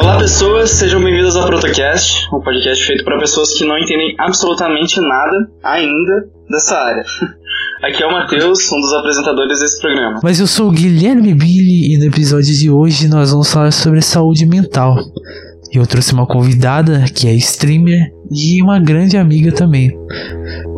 Olá pessoas, sejam bem-vindos ao Protocast, um podcast feito para pessoas que não entendem absolutamente nada ainda dessa área. Aqui é o Matheus, um dos apresentadores desse programa. Mas eu sou o Guilherme Billy e no episódio de hoje nós vamos falar sobre saúde mental. E eu trouxe uma convidada que é streamer e uma grande amiga também.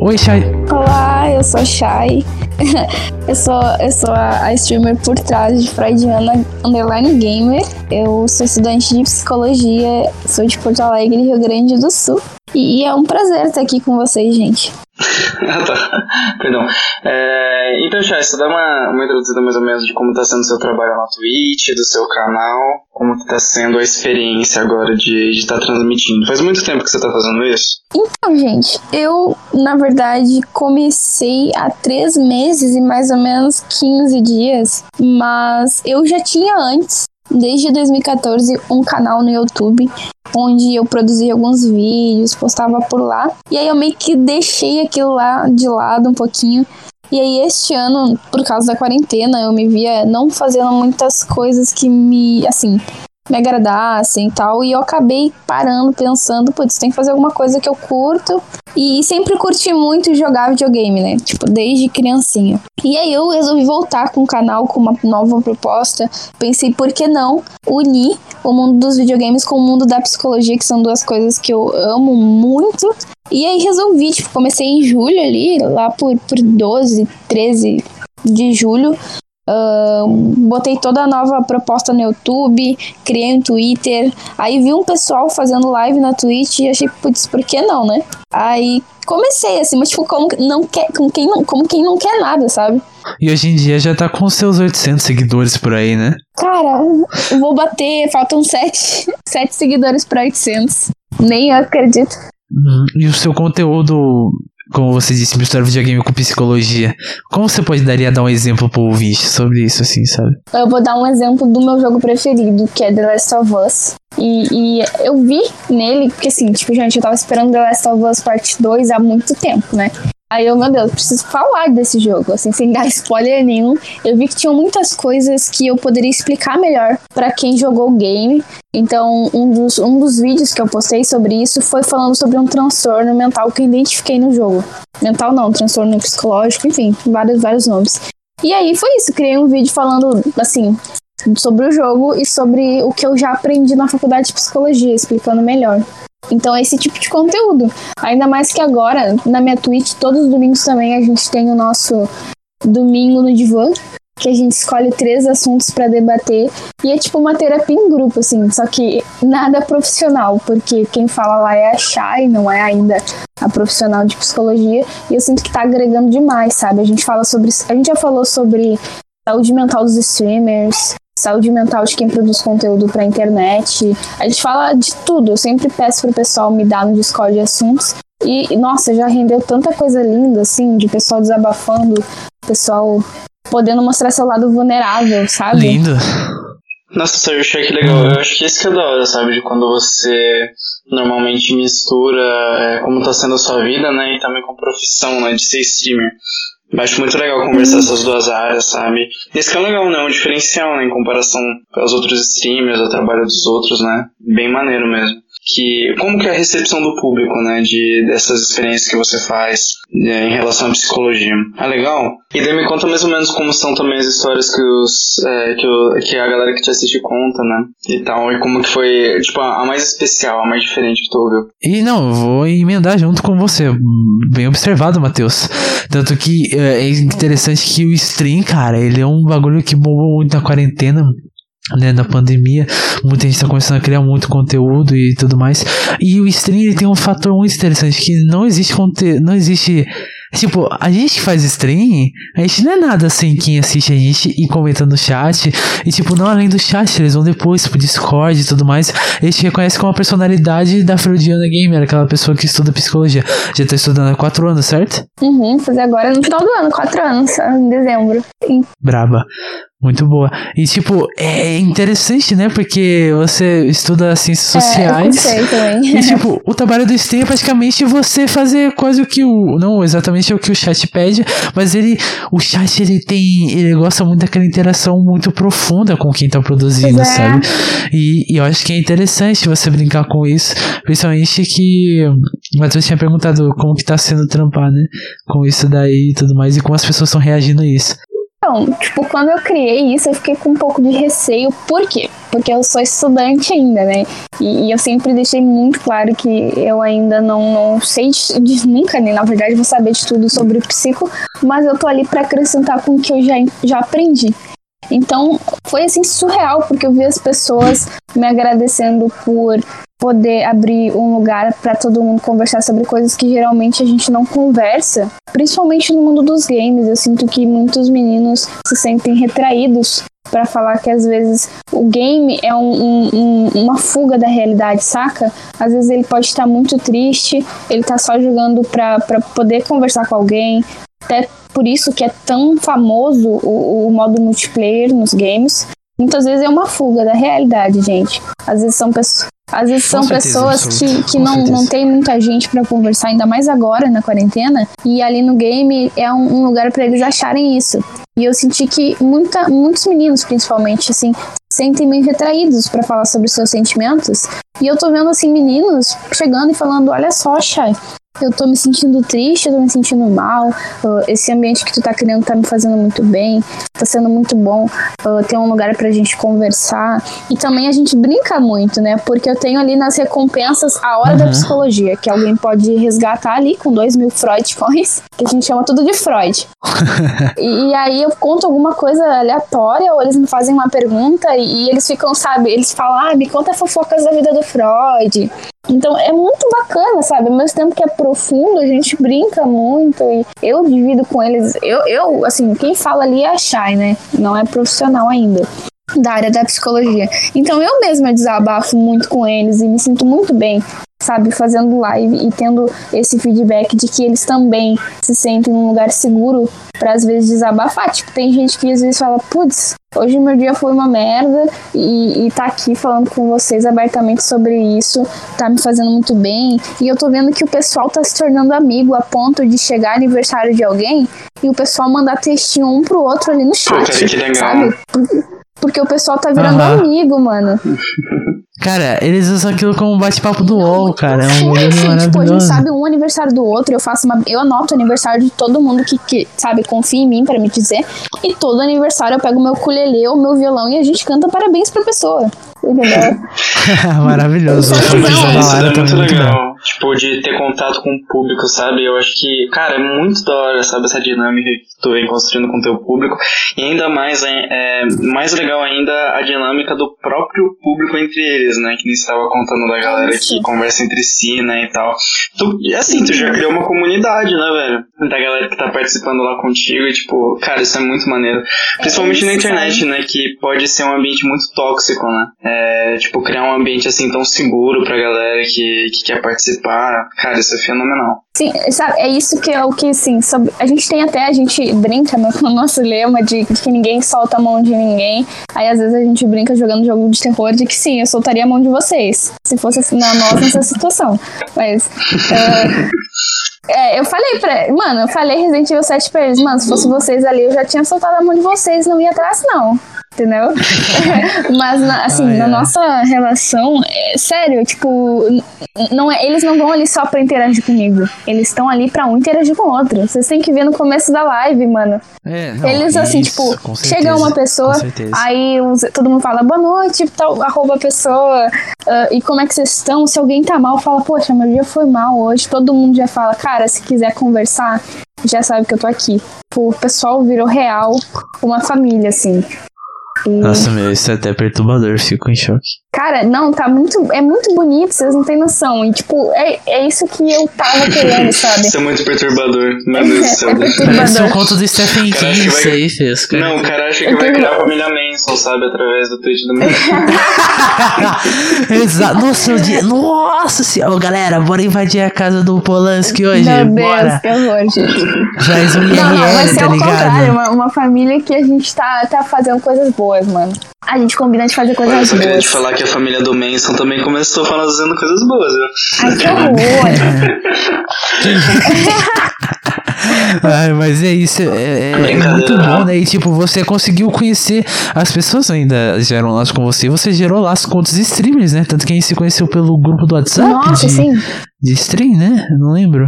Oi, Chay. Olá, eu sou a Chay. eu sou, eu sou a, a, streamer por trás de Freudiana Underline Gamer. Eu sou estudante de psicologia, sou de Porto Alegre, Rio Grande do Sul. E é um prazer estar aqui com vocês, gente. Perdão. É, então, Chay, você dá uma, uma introduzida mais ou menos de como está sendo o seu trabalho na Twitch, do seu canal, como está sendo a experiência agora de estar tá transmitindo. Faz muito tempo que você está fazendo isso? Então, gente, eu, na verdade, comecei há três meses e mais ou menos 15 dias, mas eu já tinha antes desde 2014 um canal no YouTube onde eu produzia alguns vídeos, postava por lá. E aí eu meio que deixei aquilo lá de lado um pouquinho. E aí este ano, por causa da quarentena, eu me via não fazendo muitas coisas que me, assim, me agradassem e tal. E eu acabei parando, pensando, putz, tem que fazer alguma coisa que eu curto. E sempre curti muito jogar videogame, né? Tipo, desde criancinha. E aí eu resolvi voltar com o canal com uma nova proposta. Pensei, por que não unir o mundo dos videogames com o mundo da psicologia, que são duas coisas que eu amo muito. E aí resolvi, tipo, comecei em julho ali, lá por, por 12, 13 de julho, Uh, botei toda a nova proposta no YouTube, criei um Twitter. Aí vi um pessoal fazendo live na Twitch e achei, putz, por que não, né? Aí comecei assim, mas tipo, como, não quer, como, quem não, como quem não quer nada, sabe? E hoje em dia já tá com seus 800 seguidores por aí, né? Cara, eu vou bater, faltam 7, 7 seguidores pra 800. Nem acredito. Uhum. E o seu conteúdo como você disse, misturar videogame com psicologia. Como você pode daria dar um exemplo pro ouvinte sobre isso, assim, sabe? Eu vou dar um exemplo do meu jogo preferido, que é The Last of Us. E, e, eu vi nele, porque assim, tipo, gente, eu tava esperando The Last of Us Part 2 há muito tempo, né? Aí eu, meu Deus, preciso falar desse jogo, assim, sem dar spoiler nenhum. Eu vi que tinham muitas coisas que eu poderia explicar melhor para quem jogou o game. Então, um dos, um dos vídeos que eu postei sobre isso foi falando sobre um transtorno mental que eu identifiquei no jogo. Mental não, transtorno psicológico, enfim, vários, vários nomes. E aí foi isso, criei um vídeo falando, assim, sobre o jogo e sobre o que eu já aprendi na faculdade de psicologia, explicando melhor. Então, esse tipo de conteúdo. Ainda mais que agora, na minha Twitch, todos os domingos também a gente tem o nosso Domingo no Divã, que a gente escolhe três assuntos para debater. E é tipo uma terapia em grupo, assim, só que nada profissional, porque quem fala lá é a Chay, não é ainda a profissional de psicologia. E eu sinto que tá agregando demais, sabe? A gente fala sobre. A gente já falou sobre saúde mental dos streamers, saúde mental de quem produz conteúdo para internet. A gente fala de tudo. Eu sempre peço pro pessoal me dar no Discord assuntos. E, nossa, já rendeu tanta coisa linda, assim, de pessoal desabafando, pessoal podendo mostrar seu lado vulnerável, sabe? Lindo. Nossa, eu achei que legal. Eu acho que isso que é da hora, sabe? De quando você normalmente mistura é, como tá sendo a sua vida, né? E também com profissão, né? De ser streamer. Acho muito legal conversar essas duas áreas, sabe? Esse que é legal, né? Um diferencial, né? Em comparação aos outros streamers, ao trabalho dos outros, né? Bem maneiro mesmo que como que é a recepção do público, né, de dessas experiências que você faz é, em relação à psicologia. É legal? E daí me conta mais ou menos como são também as histórias que os é, que, o, que a galera que te assiste conta, né, e tal, e como que foi, tipo, a, a mais especial, a mais diferente que tu ouviu. E não, eu vou emendar junto com você, bem observado, Matheus. Tanto que é, é interessante que o stream, cara, ele é um bagulho que bombou muito na quarentena, né, na pandemia, muita gente está começando a criar muito conteúdo e tudo mais. E o stream tem um fator muito interessante que não existe conteúdo, não existe Tipo, a gente que faz stream, a gente não é nada sem quem assiste a gente e comenta no chat. E, tipo, não além do chat, eles vão depois pro Discord e tudo mais. Eles te reconhecem como a personalidade da Freudiana Gamer, aquela pessoa que estuda psicologia. Já tá estudando há quatro anos, certo? Uhum, fazer agora no final do ano, quatro anos, em dezembro. Sim. Braba. Muito boa. E, tipo, é interessante, né? Porque você estuda ciências É, sociais. eu também. E, tipo, o trabalho do STEM é praticamente você fazer quase o que o. Não exatamente o que o chat pede, mas ele. O chat, ele tem. Ele gosta muito daquela interação muito profunda com quem tá produzindo, é. sabe? E, e eu acho que é interessante você brincar com isso. Principalmente que. O Matheus tinha perguntado como que tá sendo trampar, né? Com isso daí e tudo mais. E como as pessoas estão reagindo a isso. Então, tipo, quando eu criei isso, eu fiquei com um pouco de receio. Por quê? Porque eu sou estudante ainda, né? E, e eu sempre deixei muito claro que eu ainda não, não sei de, de- nunca, nem na verdade, vou saber de tudo sobre o psico, mas eu tô ali pra acrescentar com o que eu já, já aprendi. Então, foi assim surreal, porque eu vi as pessoas me agradecendo por poder abrir um lugar para todo mundo conversar sobre coisas que geralmente a gente não conversa, principalmente no mundo dos games. Eu sinto que muitos meninos se sentem retraídos para falar que às vezes o game é um- um- um- uma fuga da realidade, saca? Às vezes ele pode estar muito triste, ele tá só jogando pra poder conversar com alguém. Até por isso que é tão famoso o, o modo multiplayer nos games. Muitas vezes é uma fuga da realidade, gente. Às vezes são pessoas. Às vezes são pessoas que, que não, certeza. não tem muita gente pra conversar, ainda mais agora na quarentena. E ali no game é um, um lugar pra eles acharem isso. E eu senti que muita, muitos meninos, principalmente, assim, se sentem meio retraídos pra falar sobre seus sentimentos. E eu tô vendo, assim, meninos chegando e falando: Olha só, Chay, eu tô me sentindo triste, eu tô me sentindo mal. esse ambiente que tu tá criando tá me fazendo muito bem, tá sendo muito bom. tem um lugar pra gente conversar. E também a gente brinca muito, né? Porque eu tenho ali nas recompensas a hora da Uhum. psicologia, que alguém pode resgatar ali com dois mil Freud coins, que a gente chama tudo de Freud. E, e aí eu conto alguma coisa aleatória, ou eles me fazem uma pergunta e, e eles ficam, sabe, eles falam, ah, me conta fofocas da vida do Freud. Então é muito bacana, sabe? Ao mesmo tempo que é profundo, a gente brinca muito e eu divido com eles. Eu, eu assim, quem fala ali é a Shai, né? Não é profissional ainda da área da psicologia. Então eu mesma desabafo muito com eles e me sinto muito bem, sabe, fazendo live e tendo esse feedback de que eles também se sentem num lugar seguro pra às vezes desabafar. Tipo, tem gente que às vezes fala, putz, hoje meu dia foi uma merda e, e tá aqui falando com vocês abertamente sobre isso, tá me fazendo muito bem. E eu tô vendo que o pessoal tá se tornando amigo a ponto de chegar aniversário de alguém e o pessoal mandar textinho um pro outro ali no chat. cara, que legal. Sabe? Porque o pessoal tá virando Aham. amigo, mano. Cara, eles usam aquilo como bate-papo do UOL, cara. É um Sim, bagulho assim, tipo, a gente sabe um aniversário do outro, eu faço uma. Eu anoto o aniversário de todo mundo que, que sabe, confia em mim pra me dizer. E todo aniversário eu pego meu ukulele, o meu violão e a gente canta parabéns pra pessoa. Entendeu? Maravilhoso. Isso Lara é muito legal. Tipo, de ter contato com o público, sabe? Eu acho que, cara, é muito da hora, sabe? Essa dinâmica que tu vem construindo com o teu público. E ainda mais, é, é mais legal ainda a dinâmica do próprio público entre eles, né? Que nem você tava contando da galera que conversa entre si, né? E tal. Tu, e assim, tu já criou uma comunidade, né, velho? Da galera que tá participando lá contigo. E, tipo, cara, isso é muito maneiro. Principalmente na isso, internet, né? Que pode ser um ambiente muito tóxico, né? É, tipo, criar um ambiente assim tão seguro pra galera que, que quer participar. Cara, isso é fenomenal. Sim, sabe, é isso que é o que, assim, sobre, a gente tem até, a gente brinca no, no nosso lema de, de que ninguém solta a mão de ninguém. Aí às vezes a gente brinca jogando jogo de terror de que sim, eu soltaria a mão de vocês. Se fosse assim, na nossa nessa situação. Mas. é, é, eu falei pra. Mano, eu falei Resident Evil 7 pra eles, mano, se fosse vocês ali, eu já tinha soltado a mão de vocês, não ia atrás, não. Entendeu? Mas, na- assim, Ai, na ai. nossa relação, é, sério, tipo, não é, eles não vão ali só pra interagir comigo. Eles estão ali pra um interagir com o outro. Vocês têm que ver no começo da live, mano. É, não, Eles, assim, isso, tipo, chega uma pessoa, aí os- todo mundo fala boa noite, tal, arroba a pessoa, ah, e como é que vocês estão? Se alguém tá mal, fala, poxa, meu dia foi mal hoje. Todo mundo já fala, cara, se quiser conversar, já sabe que eu tô aqui. Tipo, O pessoal virou real, uma família, assim. Nossa, meu, isso é até perturbador, fico em choque. Cara, não, tá muito. É muito bonito, vocês não têm noção. E, tipo, é, é isso que eu tava querendo, sabe? Isso é muito perturbador. Meu Deus do céu. É Parece um perturbador. conto do Stephen King isso vai- aí, fez. cara. Não, o cara acha que vai criar a família Manson, sabe? Através do tweet do Manson. Exato. Nossa, o dia... Nossa senhora. Ô, galera, bora invadir a casa do Polanski hoje. Meu Deus, bora. que horror, gente. Faz um Não, não, vai IRL, ser tá ao contrário. ligado? Uma, uma família que a gente tá, tá fazendo coisas boas, mano. A gente combina de fazer Olha, coisas eu só queria boas. te falar que a família do Manson também começou fazendo coisas boas, viu? Ai, que horror. Ai, mas é isso, é, é- é muito bom, né? E tipo, você conseguiu conhecer as pessoas ainda geram laço com você, você gerou laço com outros streamers, né? Tanto que a gente se conheceu pelo grupo do WhatsApp Nossa, de, sim. de stream, né? Não lembro.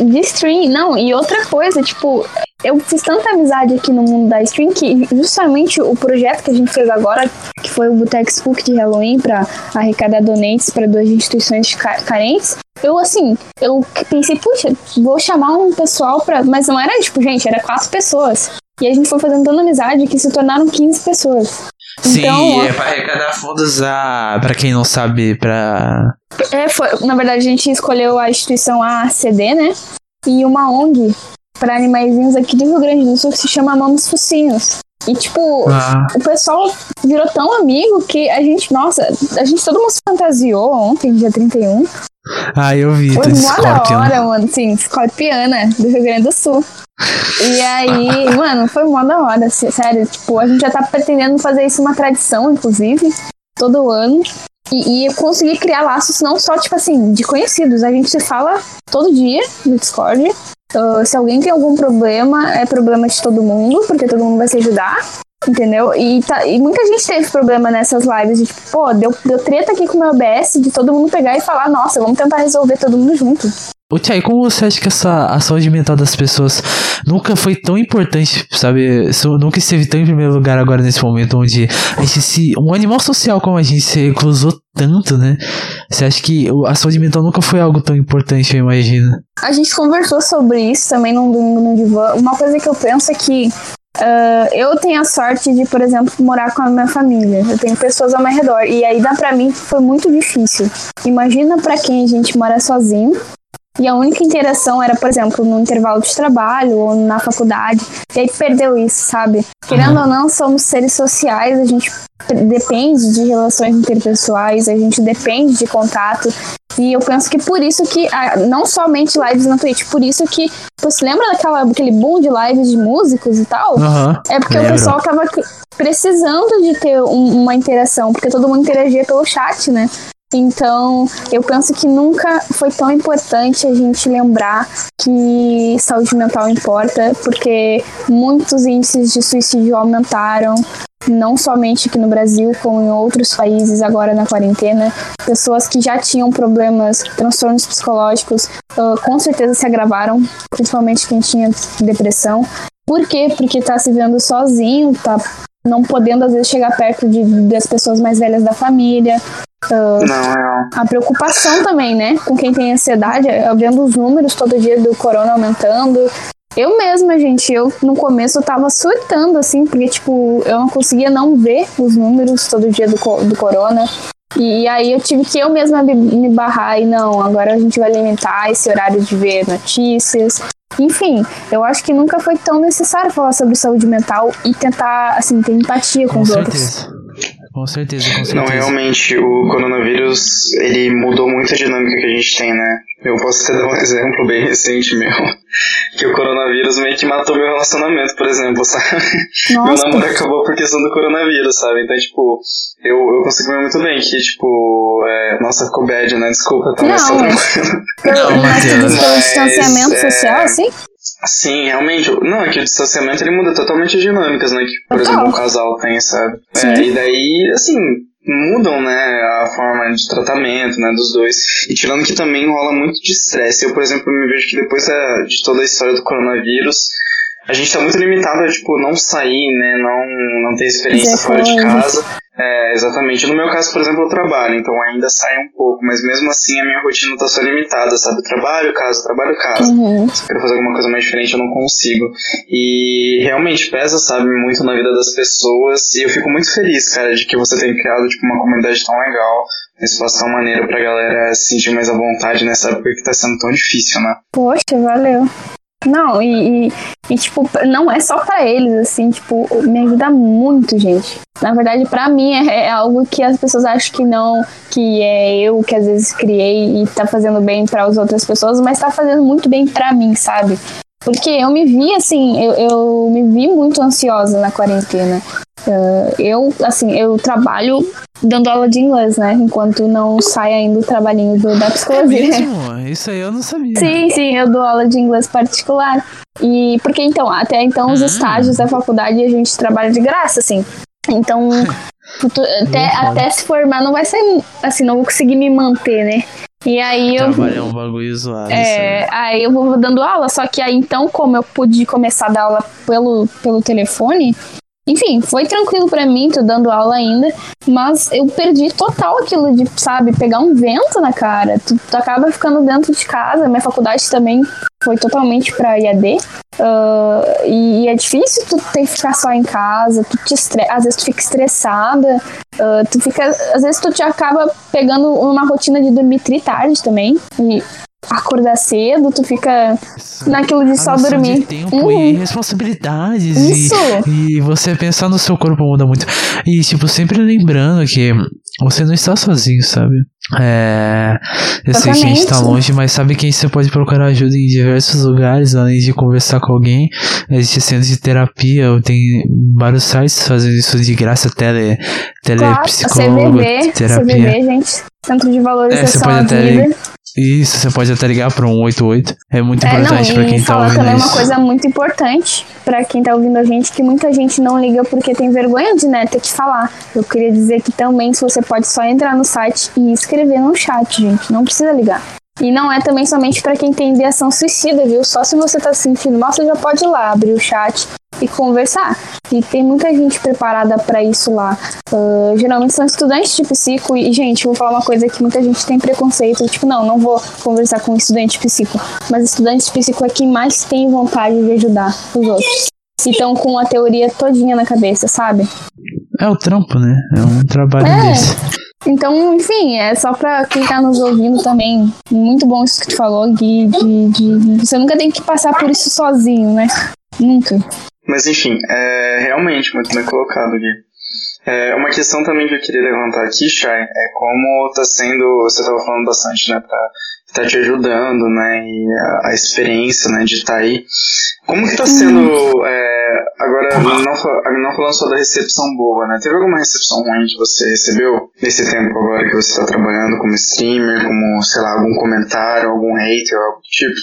De stream, não, e outra coisa, tipo, eu fiz tanta amizade aqui no mundo da stream que justamente o projeto que a gente fez agora, que foi o Boteco Spook de Halloween pra arrecadar donates para duas instituições ca- carentes, eu assim, eu pensei, puxa, vou chamar um pessoal pra. Mas não era tipo, gente, era quatro pessoas. E a gente foi fazendo tanta amizade que se tornaram 15 pessoas. Então, Sim, é pra arrecadar fundos a. Pra quem não sabe, pra. É, foi, na verdade, a gente escolheu a instituição ACD, né? E uma ONG para animaizinhos aqui do Rio Grande do Sul que se chama Mamos Focinhos. E, tipo, Ah, o pessoal virou tão amigo que a gente, nossa, a gente todo mundo se fantasiou ontem, dia 31. ah eu vi, Foi mó da hora, mano, sim, Scorpiana, do Rio Grande do Sul. E aí, mano, foi mó da hora, sério, tipo, a gente já tá pretendendo fazer isso uma tradição, inclusive, todo ano. E, e eu consegui criar laços não só, tipo assim, de conhecidos. A gente se fala todo dia no Discord. Ah, se alguém tem algum problema, é problema de todo mundo, porque todo mundo vai se ajudar. Entendeu? E, tá- e muita gente teve problema nessas lives de tipo, pô, deu, deu treta aqui com o meu OBS de todo mundo pegar e falar, nossa, vamos tentar resolver todo mundo junto. Ô, Tia, como você acha que essa a saúde mental das pessoas nunca foi tão importante, sabe? Nunca esteve tão em primeiro lugar agora nesse momento onde a gente se. Um animal social como a gente se reclusou tanto, né? Você acha que a saúde mental nunca foi algo tão importante, eu imagino? A gente conversou sobre isso também num domingo no divã. Uma coisa que eu penso é que ah, eu tenho a sorte de, por exemplo, morar com a minha família. Eu tenho pessoas ao meu redor. E aí dá pra mim foi muito difícil. Imagina pra quem a gente mora sozinho. E a única interação era, por exemplo, no intervalo de trabalho ou na faculdade. E aí perdeu isso, sabe? Querendo ou não, somos seres sociais, a gente depende de relações interpessoais, a gente depende de contato. E eu penso que por isso que, ah, não somente lives na Twitch, por isso que, você lembra daquela, daquele boom de lives de músicos e tal? Aham. É porque lembro. o pessoal tava precisando de ter um- uma interação, porque todo mundo interagia pelo chat, né? Então, eu penso que nunca foi tão importante a gente lembrar que saúde mental importa, porque muitos índices de suicídio aumentaram, não somente aqui no Brasil, como em outros países agora na quarentena. Pessoas que já tinham problemas, transtornos psicológicos, ah, com certeza se agravaram, principalmente quem tinha depressão. Por quê? Porque tá se vendo sozinho, tá não podendo às vezes chegar perto de, das pessoas mais velhas da família. Ah, Não, não. a preocupação também, né? Com quem tem ansiedade, eu vendo os números todo dia do corona aumentando. Eu mesma, gente, eu no começo eu tava surtando, assim, porque, tipo, eu não conseguia não ver os números todo dia do, do corona. E aí eu tive que eu mesma me, barrar e não, agora a gente vai limitar esse horário de ver notícias. Enfim, eu acho que nunca foi tão necessário falar sobre saúde mental e tentar, assim, ter empatia com, Com os outros. Com certeza, com certeza. Não, realmente, o coronavírus, ele mudou muito a dinâmica que a gente tem, né? Eu posso até dar um exemplo bem recente meu, que o coronavírus meio que matou meu relacionamento, por exemplo, sabe? Meu Nossa, namoro acabou por questão do coronavírus, sabe? Então, tipo, eu, eu consigo ver muito bem que, tipo, é... nossa, ficou bad, né? Desculpa, tá? Mas tá Não. pelo, Não, mas pelo Mas, distanciamento é, social, assim? Sim, realmente. Não, é que o distanciamento ele muda totalmente as dinâmicas, né? Que, por Total. exemplo, um casal tem, sabe? É, e daí, assim, mudam, né, a forma de tratamento, né, dos dois. E tirando que também rola muito de estresse. Eu, por exemplo, me vejo que depois da- de toda a história do coronavírus, a gente tá muito limitado a, tipo, não sair, né, não, não ter experiência fora de casa. É, exatamente. No meu caso, por exemplo, eu trabalho, então ainda sai um pouco, mas mesmo assim a minha rotina tá só limitada, sabe? Trabalho, casa, trabalho, casa. Uhum. Se eu quero fazer alguma coisa mais diferente, eu não consigo. E realmente pesa, sabe, muito na vida das pessoas. E eu fico muito feliz, cara, de que você tenha criado tipo, uma comunidade tão legal, um espaço tão maneiro pra galera se sentir mais à vontade nessa época que tá sendo tão difícil, né? Poxa, valeu. Não, e, e, e, tipo, não é só pra eles, assim, tipo, me ajuda muito, gente. Na verdade, pra mim é, é algo que as pessoas acham que não, que é eu que às vezes criei e tá fazendo bem para as outras pessoas, mas tá fazendo muito bem pra mim, sabe? Porque eu me vi assim, eu, eu me vi muito ansiosa na quarentena. Uh, eu, assim, eu trabalho dando aula de inglês, né? Enquanto não sai ainda o trabalhinho do, da psicologia. É mesmo? Isso aí eu não sabia. Sim, sim, eu dou aula de inglês particular. E porque então, até então, os Hum. estágios da faculdade a gente trabalha de graça, assim. Então, até, até se formar não vai ser assim, não vou conseguir me manter, né? E aí eu. Trabalho é um bagulho zoado. É, aí eu vou dando aula, só que aí então, como eu pude começar a dar aula pelo, pelo telefone, enfim, foi tranquilo pra mim, tô dando aula ainda, mas eu perdi total aquilo de, sabe, pegar um vento na cara. Tu, tu acaba ficando dentro de casa, minha faculdade também foi totalmente pra IAD. ah, e, e é difícil tu ter que ficar só em casa, tu te estre- às vezes tu fica estressada, ah, tu fica. Às vezes tu te acaba pegando uma rotina de dormir tri tarde também. E acordar cedo, tu fica Isso. naquilo de A só dormir. De tempo Uhum. e responsabilidades. Isso. E, e você pensar no seu corpo muda muito. E, tipo, sempre lembrando que você não está sozinho, sabe? É. Eu sei que a gente tá longe, mas sabe que você pode procurar ajuda em diversos lugares, além de conversar com alguém. Existe centro de terapia, tem vários sites fazendo isso de graça, tele, Claro, telepsicólogo, CVV, terapia. CVV, gente. Centro de É, você pode até Vida. Isso, você pode até ligar para um 188. É muito É, importante pra e quem tá falar ouvindo também isso. uma coisa muito importante pra quem tá ouvindo a gente, que muita gente não liga porque tem vergonha de né, ter que falar. Eu queria dizer que também se você pode só entrar no site e escrever no chat, gente. Não precisa ligar. E não é também somente pra quem tem ideação suicida, viu? Só se você tá se sentindo mal, você já pode ir lá, abrir o chat e conversar. E tem muita gente preparada pra isso lá. Ah, geralmente são estudantes de psico e, gente, vou falar uma coisa que muita gente tem preconceito, tipo, não, não vou conversar com um estudante de psico. Mas estudante de psico é quem mais tem vontade de ajudar os outros. E estão com a teoria todinha na cabeça, sabe? É o trampo, né? É um trabalho É. desse. Então, enfim, é só pra quem tá nos ouvindo também. Muito bom isso que tu falou, Gui, de, de- Você nunca tem que passar por isso sozinho, né? Nunca. Mas enfim, é realmente muito bem colocado, Gui. É, uma questão também que eu queria levantar aqui, Chay, é como tá sendo, você estava falando bastante, né, pra tá te ajudando, né, e a, a experiência, né, de estar aí. Como que tá sendo, é, agora, não, não falando só da recepção boa, né, teve alguma recepção ruim que você recebeu nesse tempo agora que você tá trabalhando como streamer, como, sei lá, algum comentário, algum hater, algo do tipo?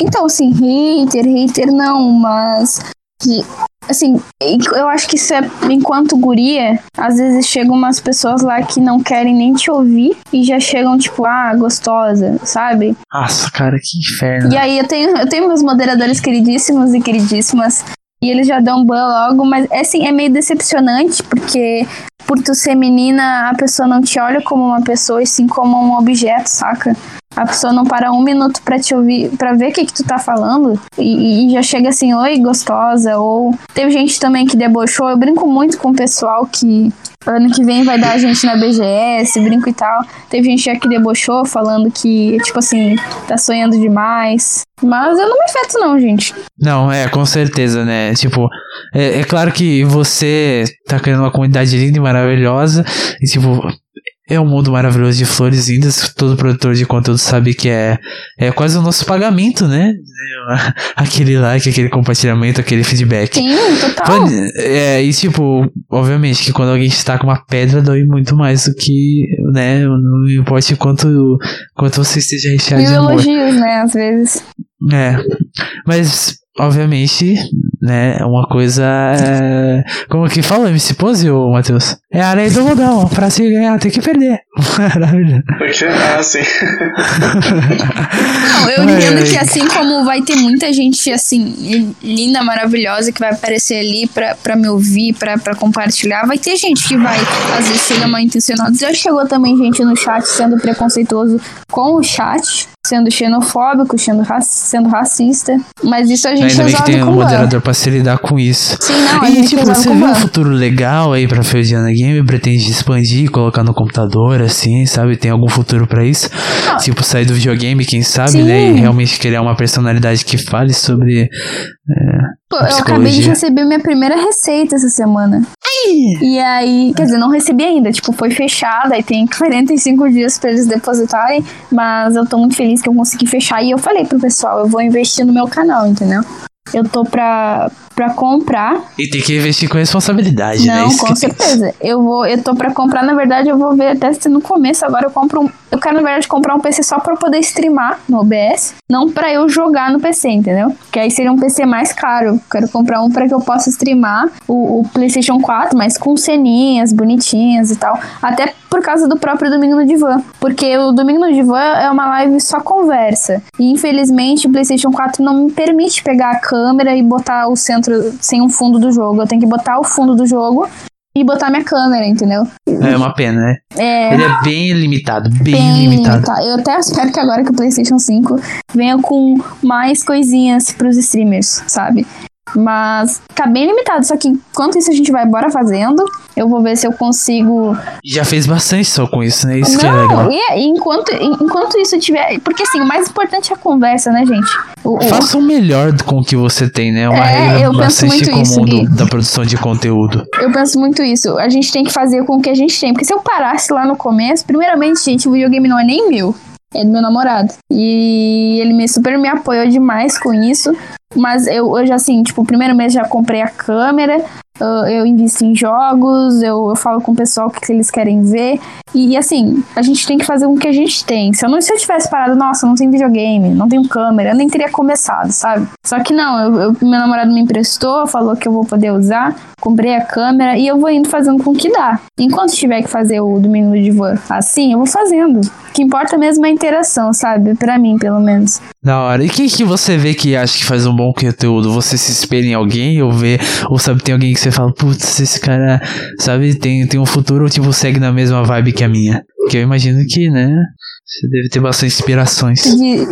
Então, assim, hater, hater não, mas. Que- Assim, eu acho que isso é. Enquanto guria, às vezes chegam umas pessoas lá que não querem nem te ouvir e já chegam, tipo, ah, gostosa, sabe? Nossa, cara, que inferno. E aí eu tenho, eu tenho meus moderadores queridíssimos e queridíssimas. E eles já dão ban logo, mas é assim, é meio decepcionante, porque por tu ser menina, a pessoa não te olha como uma pessoa, e sim como um objeto, saca? A pessoa não para um minuto pra te ouvir, pra ver o que, que tu tá falando, e, e já chega assim, oi, gostosa, ou teve gente também que debochou. Eu brinco muito com o pessoal que ano que vem vai dar a gente na BGS, brinco e tal. Teve gente já que debochou, falando que, tipo assim, tá sonhando demais. Mas eu não me afeto, não, gente. Não, é, com certeza, né? Tipo, é, é claro que você tá criando uma comunidade linda e maravilhosa. E, tipo, é um mundo maravilhoso de flores lindas. Todo produtor de conteúdo sabe que é, é quase o nosso pagamento, né? Aquele like, aquele compartilhamento, aquele feedback. Sim, total. É, e tipo, obviamente que quando alguém está com uma pedra dói muito mais do que, né? Não importa quanto, quanto você esteja recheado de amor. elogios, né, às vezes. É. Mas, obviamente, né, é uma coisa. é, Como que fala MC Pose, ô Matheus? É a lei do mundão. Pra se ganhar, tem que perder. Maravilha. Porque, ah, sim. Não, eu entendo que assim como vai ter muita gente assim, linda, maravilhosa, que vai aparecer ali pra, pra me ouvir, pra, pra compartilhar, vai ter gente que vai, às vezes, ser mal intencionada. Já chegou também gente no chat sendo preconceituoso com o chat, sendo xenofóbico, sendo, raci sendo racista. Mas isso a gente Ainda bem que resolve tem com um ban. moderador pra se lidar com isso. Sim, não, a E gente tipo, resolve você vê um futuro legal aí pra Feldiana Game? Pretende expandir, colocar no computador, assim, sabe? Tem algum futuro pra isso? Tipo, sair do videogame, quem sabe, Sim. né? E realmente criar uma personalidade que fale sobre. Pô, a eu acabei de receber minha primeira receita essa semana. E aí, quer dizer, não recebi ainda, tipo, foi fechada e tem 45 dias pra eles depositarem, mas eu tô muito feliz que eu consegui fechar e eu falei pro pessoal, eu vou investir no meu canal, entendeu? Eu tô pra, pra comprar. E tem que investir com responsabilidade, né? Não, com certeza. Eu vou, eu tô pra comprar, na verdade, eu vou ver até se no começo agora eu compro um. Eu quero, na verdade, comprar um PC só eu poder streamar no OBS, não pra eu jogar no PC, entendeu? Que aí seria um PC mais caro. Quero comprar um pra que eu possa streamar o, o PlayStation 4, mas com ceninhas bonitinhas e tal. Até por causa do próprio Domingo no Divã. Porque o Domingo no Divã é uma live só conversa. E infelizmente o PlayStation 4 não me permite pegar a câmera e botar o centro sem um fundo do jogo. Eu tenho que botar o fundo do jogo e botar minha câmera, entendeu? É uma pena, né? É. Ele é bem limitado, bem, Bem limitado. limitado. Eu até espero que agora que o PlayStation 5 venha com mais coisinhas pros streamers, sabe? Mas tá bem limitado. Só que enquanto isso a gente vai bora fazendo. Eu vou ver se eu consigo. Já fez bastante só com isso, né? Isso que é legal. Não, e, enquanto, enquanto isso tiver. Porque assim, o mais importante é a conversa, né, gente? O, Faça o melhor com o que você tem, né? Uma É, regra eu penso muito comum isso, do- da produção de conteúdo. Eu penso muito isso. A gente tem que fazer com o que a gente tem. Porque se eu parasse lá no começo, primeiramente, gente, o videogame não é nem meu. É do meu namorado. E ele me super me apoiou demais com isso. Mas eu, já, assim, tipo, o primeiro mês já comprei a câmera. Ah, eu invisto em jogos, eu, eu falo com o pessoal o que, que eles querem ver. E, assim, a gente tem que fazer com o que a gente tem. Se eu, não, se eu tivesse parado, nossa, não tem videogame, não tenho câmera, eu nem teria começado, sabe? Só que não, eu, eu- meu namorado me emprestou, falou que eu vou poder usar, comprei a câmera e eu vou indo fazendo com o que dá. Enquanto tiver que fazer o domingo de van assim, eu vou fazendo. O que importa mesmo é a interação, sabe? Pra mim, pelo menos. Da hora. E quem que você vê que acha que faz um bom conteúdo? Você se espelha em alguém ou vê, ou sabe, tem alguém que você fala, putz, esse cara, sabe, tem, tem um futuro ou tipo, segue na mesma vibe que a minha? Que eu imagino que, né, você deve ter bastante inspirações. Tu diz,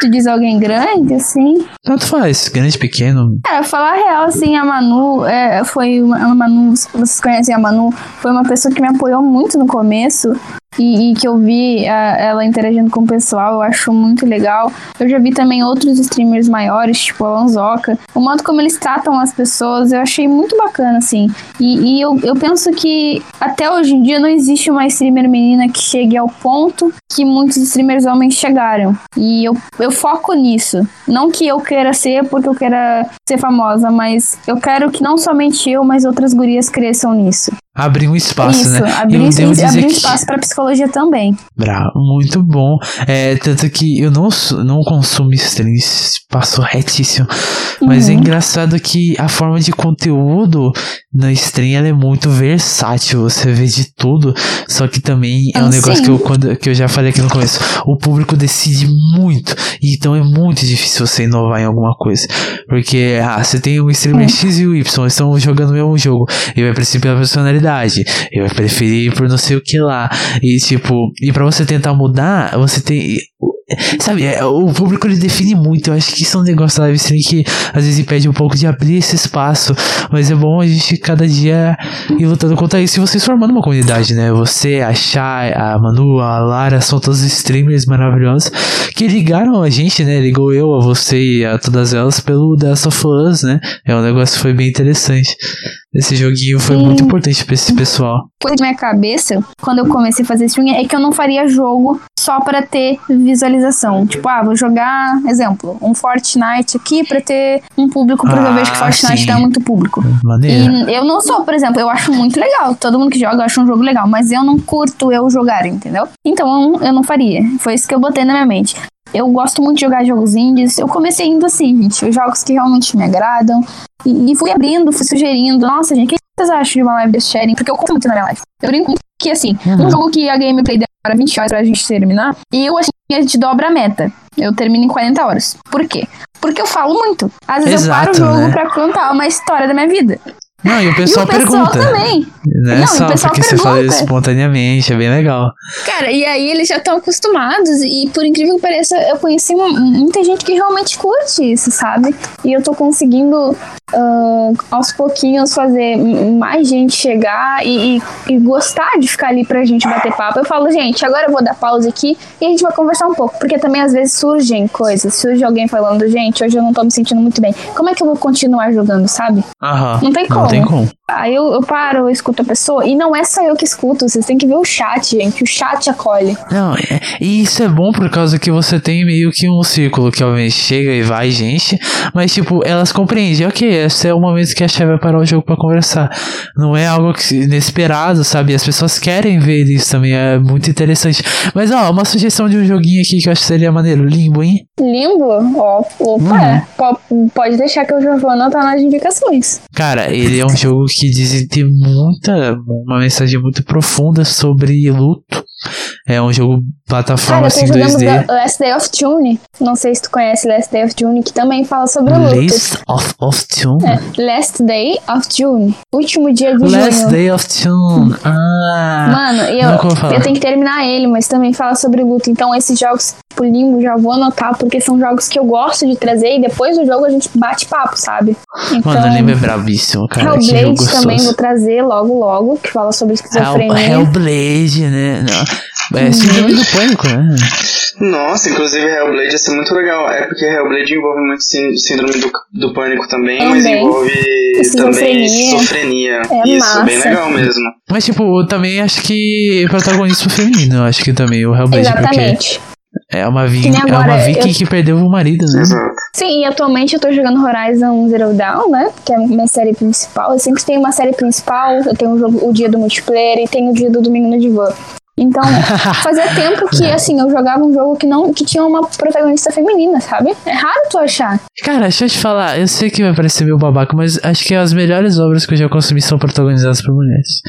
tu diz alguém grande, assim? Tanto faz, grande, pequeno. Cara, falar a real, assim, a Manu é, foi uma, a Manu, vocês conhecem a Manu, foi uma pessoa que me apoiou muito no começo. E, e que eu vi a- ela interagindo com o pessoal, eu acho muito legal. Eu já vi também outros streamers maiores, tipo a Lanzoca. O modo como eles tratam as pessoas, eu achei muito bacana, assim. E, e eu, eu penso que até hoje em dia não existe uma streamer menina que chegue ao ponto que muitos streamers homens chegaram. E eu, eu foco nisso. Não que eu queira ser porque eu queira ser famosa, mas eu quero que não somente eu, mas outras gurias cresçam nisso. Abrir um espaço, Isso, né? abrir, devo abrir que... espaço pra psicologia também. Bravo, muito bom. É, tanto que eu não, não consumo streams, passo retíssimo. Mas é Uhum. engraçado que a forma de conteúdo na stream é muito versátil. Você vê de tudo. Só que também é um Ah, negócio sim. que eu, quando, que eu já falei aqui no começo. O público decide muito. Então é muito difícil você inovar em alguma coisa. Porque ah, você tem um streamer É. X e o Y, estão jogando o mesmo jogo. Ele vai preferir pela personalidade. Ele vai preferir por não sei o que lá. E tipo, e pra você tentar mudar, você tem. Sabe, é, o público ele define muito. Eu acho que isso é um negócio da live stream que às vezes impede um pouco de abrir esse espaço. Mas é bom a gente cada dia ir lutando contra isso e vocês formando uma comunidade, né? Você, a Chay, a Manu, a Lara são todos streamers maravilhosos que ligaram a gente, né? Ligou eu, a você e a todas elas pelo The Last Us, né? É um negócio que foi bem interessante. Esse joguinho foi Sim. muito importante pra esse pessoal. Coisa da minha cabeça, quando eu comecei a fazer stream, é que eu não faria jogo só pra ter visualização. Tipo, ah, vou jogar, exemplo, um Fortnite aqui pra ter um público, porque eu vejo que Ah, Fortnite sim. dá muito público. Maneiro. E eu não sou, por exemplo, eu acho muito legal. Todo mundo que joga, eu acho um jogo legal. Mas eu não curto eu jogar, entendeu? Então eu não faria. Foi isso que eu botei na minha mente. Eu gosto muito de jogar jogos indies. Eu comecei indo assim, gente. Os jogos que realmente me agradam. E, e fui abrindo, fui sugerindo. Nossa, gente, quem vocês acham de uma live desse sharing? Porque eu conto muito na minha live. Eu brinco que, assim, Uhum. um jogo que a gameplay demora 20 horas pra gente terminar, e eu, assim, a gente dobra a meta. Eu termino em 40 horas. Por quê? Porque eu falo muito. Às vezes Exato, eu paro o jogo né? pra contar uma história da minha vida. Não, e o E pessoal, o pessoal pergunta. também. Não é Não, e o só pessoal porque você fala pergunta. espontaneamente, é bem legal. Cara, e aí eles já estão acostumados, e por incrível que pareça, eu conheci muita gente que realmente curte isso, sabe? E eu tô conseguindo, ah, aos pouquinhos, fazer mais gente chegar e, e- e gostar de ficar ali pra gente bater papo. Eu falo, gente, agora eu vou dar pausa aqui e a gente vai conversar um pouco, porque também às vezes surgem coisas, surge alguém falando, gente, hoje eu não tô me sentindo muito bem. Como é que eu vou continuar jogando, sabe? Aham. Não tem Não como. tem como. Aí eu, eu paro, eu escuto a pessoa, e não é só eu que escuto, vocês têm que ver o chat, gente. O chat acolhe. Não, é- e isso é bom por causa que você tem meio que um círculo que obviamente chega e vai gente, mas tipo, elas compreendem, ok, esse é o momento que a chefe vai parar o jogo pra conversar. Não é algo que, inesperado, sabe? As pessoas querem ver isso também, é muito interessante. Mas ó, uma sugestão de um joguinho aqui que eu acho que seria maneiro, Limbo, hein? Limbo, ó, opa, Uhum. é. Po- pode deixar que eu já vou anotar nas indicações. Cara, ele é um jogo que dizem ter muita, uma mensagem muito profunda sobre luto. É um jogo plataforma Cara, assim eu tô jogando 2D. The Last Day of June. Não sei se tu conhece Last Day of June, que também fala sobre luto. Last of, of Tune? É, Last Day of June. Último dia de Last junho. Day of Tune. Ah. Mano, eu, falar. eu tenho que terminar ele, mas também fala sobre luto. Então, esses jogos, tipo Limbo, já vou anotar, porque são jogos que eu gosto de trazer e depois do jogo a gente bate papo, sabe? Então, Mano, o Limbo é brabíssimo, cara. Hellblade gostoso. também vou trazer logo, logo, que fala sobre Hell, esquizofrenia. Hellblade, né? Não. É síndrome do pânico, né? Nossa, inclusive Hellblade ia ser muito legal. É porque Hellblade envolve muito sí- síndrome do, do pânico também, mas Também. envolve também Esquizofrenia. esquizofrenia. É Isso, bem massa. legal mesmo. Mas, tipo, eu também acho que protagonismo feminino, eu acho que também o Hellblade, Exatamente. porque é uma, vi Que nem é uma viking eu- que perdeu o marido, né? Exato. Sim, e atualmente eu tô jogando Horizon Zero Dawn, né? Que é a minha série principal. Eu sempre tenho uma série principal, eu tenho o, jogo, o dia do multiplayer e tenho o dia do domingo no divã. Então, fazia tempo que, assim, eu jogava um jogo que não que tinha uma protagonista feminina, sabe? É raro tu achar. Cara, deixa eu te falar, eu sei que vai parecer meio babaca, mas acho que as melhores obras que eu já consumi são protagonizadas por mulheres.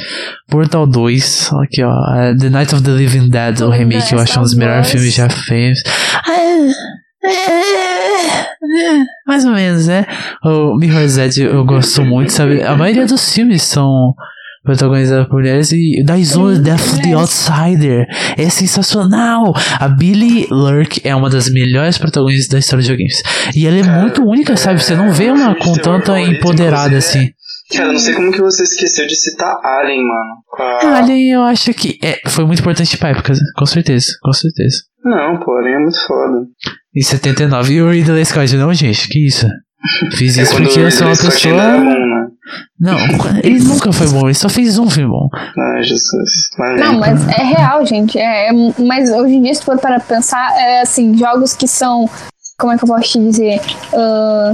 Portal 2, aqui ó, é The Night of the Living Dead, o remake, eu acho um dos melhores filmes já feitos. É, é, é, Mais ou menos, né? O Mirror's Edge eu gosto muito, sabe? A maioria dos filmes são protagonizados por mulheres e da Zone Death of the Outsider é sensacional. A Billy Lurk é uma das melhores protagonistas da história de videogames. E ela é Cara, muito única, sabe? Você não vê uma com tanta empoderada assim. Cara, não sei como que você esqueceu de citar Alien, mano. A- Alien, eu acho que é, foi muito importante pra época, com certeza, com certeza. Não, pô, Alien é muito foda. Em 79. E o Ridley Scott, não, gente, que isso? Fiz É isso quando porque eu sou uma pessoa. Não, ele nunca foi bom, ele só fez um filme bom. Ai, Jesus. Não, mas é real, gente. É, é- mas hoje em dia, se for para pensar, é assim, jogos que são. Como é que eu posso te dizer? Ah,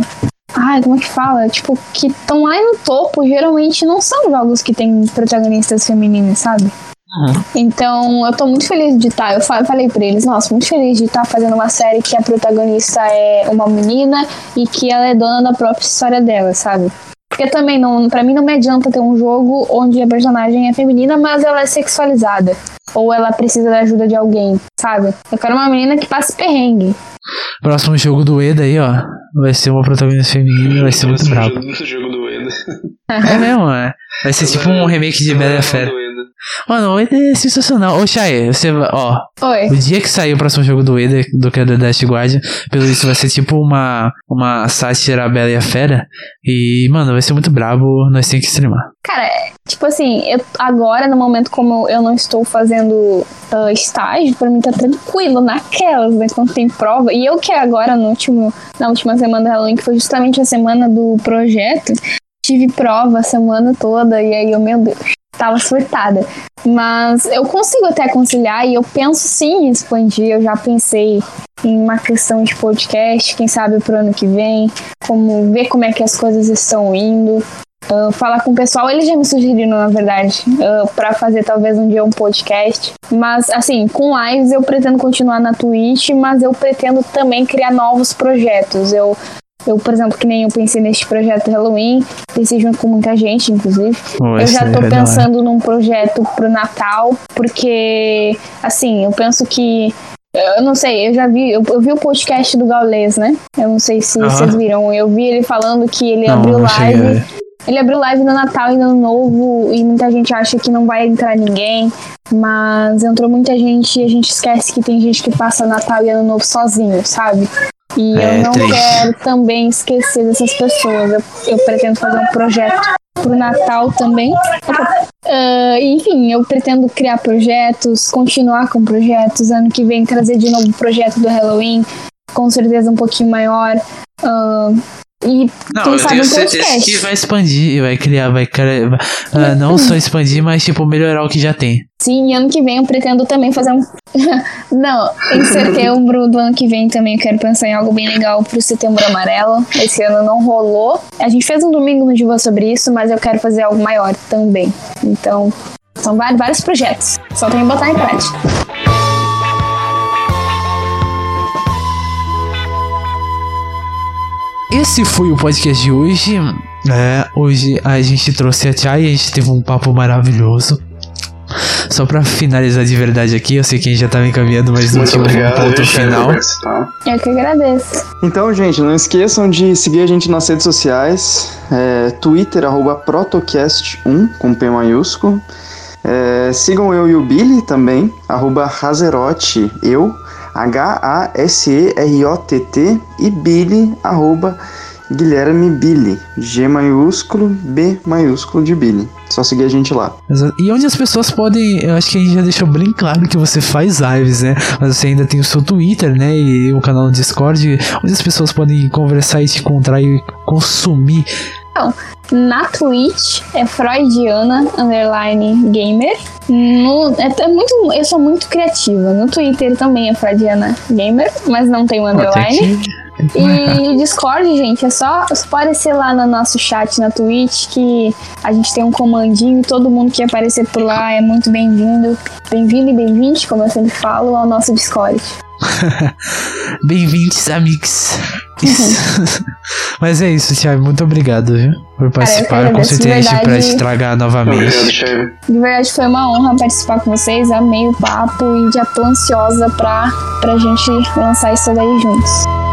ai, como é que fala? Tipo, que estão lá no topo, geralmente não são jogos que têm protagonistas femininas, sabe? Então, eu tô muito feliz de estar. Eu fa- falei pra eles, nossa, muito feliz de estar fazendo uma série que a protagonista é uma menina e que ela é dona da própria história dela, sabe? Porque também, não, pra mim, não me adianta ter um jogo onde a personagem é feminina, mas ela é sexualizada. Ou ela precisa da ajuda de alguém, sabe? Eu quero uma menina que passe perrengue. Próximo jogo do Eda aí, ó. Vai ser uma protagonista feminina, vai ser muito brabo. jogo- jogo do Eda. É mesmo, é. Vai ser tipo um remake de Bela a Fera. Mano, o Eda é sensacional. Ô, Chay, você ó. Oi. O dia que sair o próximo jogo do Eda, do que é The Dash Guardian, pelo isso vai ser tipo uma, uma sátira Bela e a Fera. E, mano, vai ser muito brabo, nós temos que streamar. Cara, tipo assim, eu, agora, no momento como eu não estou fazendo ah, estágio, pra mim tá tranquilo naquelas, né? Quando tem prova. E eu que agora, no último, na última semana da Halloween, que foi justamente a semana do projeto, tive prova a semana toda, e aí eu, meu Deus, tava surtada. Mas eu consigo até conciliar e eu penso sim em expandir. Eu já pensei em uma questão de podcast, quem sabe pro ano que vem, como ver como é que as coisas estão indo. Uh, falar com o pessoal, eles já me sugeriram, na verdade, uh, para fazer talvez um dia um podcast. Mas, assim, com lives eu pretendo continuar na Twitch, mas eu pretendo também criar novos projetos. Eu Eu, por exemplo, que nem eu pensei neste projeto Halloween, pensei junto com muita gente, inclusive. Pô, eu já esse tô é pensando num projeto pro Natal, porque, assim, eu penso que. Eu não sei, eu já vi, eu, eu vi o podcast do Gaules, né? Eu não sei se vocês viram. Eu vi ele falando que ele Não, abriu não live. Ele abriu live no Natal e no Ano Novo e muita gente acha que não vai entrar ninguém, mas entrou muita gente e a gente esquece que tem gente que passa Natal e Ano Novo sozinho, sabe? E É, eu não triste. quero também esquecer dessas pessoas. Eu, eu pretendo fazer um projeto pro Natal também. Ah, enfim, eu pretendo criar projetos, continuar com projetos. Ano que vem trazer de novo o projeto do Halloween, com certeza um pouquinho maior. Ah, e Não, quem eu sabe tenho um certeza podcast. que vai expandir, vai criar, vai criar. ah, não só expandir, mas tipo, melhorar o que já tem. Sim, ano que vem eu pretendo também fazer um. Não, em setembro do ano que vem também eu quero pensar em algo bem legal pro Setembro Amarelo. Esse ano não rolou. A gente fez um domingo no Diva sobre isso, mas eu quero fazer algo maior também. Então, são vários, vários projetos. Só tem que botar em prática. Esse foi o podcast de hoje. É, hoje a gente trouxe a Chay e a gente teve um papo maravilhoso. Só pra finalizar de verdade aqui, eu sei que a gente já tava encaminhando, mas não tinha um ponto Thiago, final. participar. Eu que agradeço. Então, gente, não esqueçam de seguir a gente nas redes sociais. É, Twitter, arroba protocast1, com P maiúsculo. É, sigam eu e o Billy também, arroba Hazerote, eu, H-A-S-E-R-O-T-T, e Billy, arroba Guilherme Billy, G maiúsculo, B maiúsculo de Billy. Só seguir a gente lá. E onde as pessoas podem. Eu acho que a gente já deixou bem claro que você faz lives, né? Mas você ainda tem o seu Twitter, né? E o canal no Discord, onde as pessoas podem conversar e te encontrar e consumir. Na Twitch é Freudiana Underline Gamer. No, é, é muito, eu sou muito criativa. No Twitter também é Freudiana Gamer, mas não tem tem underline. E o Discord, gente, é só, só aparecer lá no nosso chat na Twitch que a gente tem um comandinho e todo mundo que aparecer por lá é muito bem-vindo. Bem-vindo e bem-vinde, como eu sempre falo, ao nosso Discord. Bem-vindos, amigos. Mas é isso, Thiago. Muito obrigado, viu? Por participar. Com certeza verdade. pra te tragar Obrigado, novamente. Thiago. De verdade foi uma honra participar com vocês, amei o papo e já tô ansiosa pra, pra gente lançar isso daí juntos.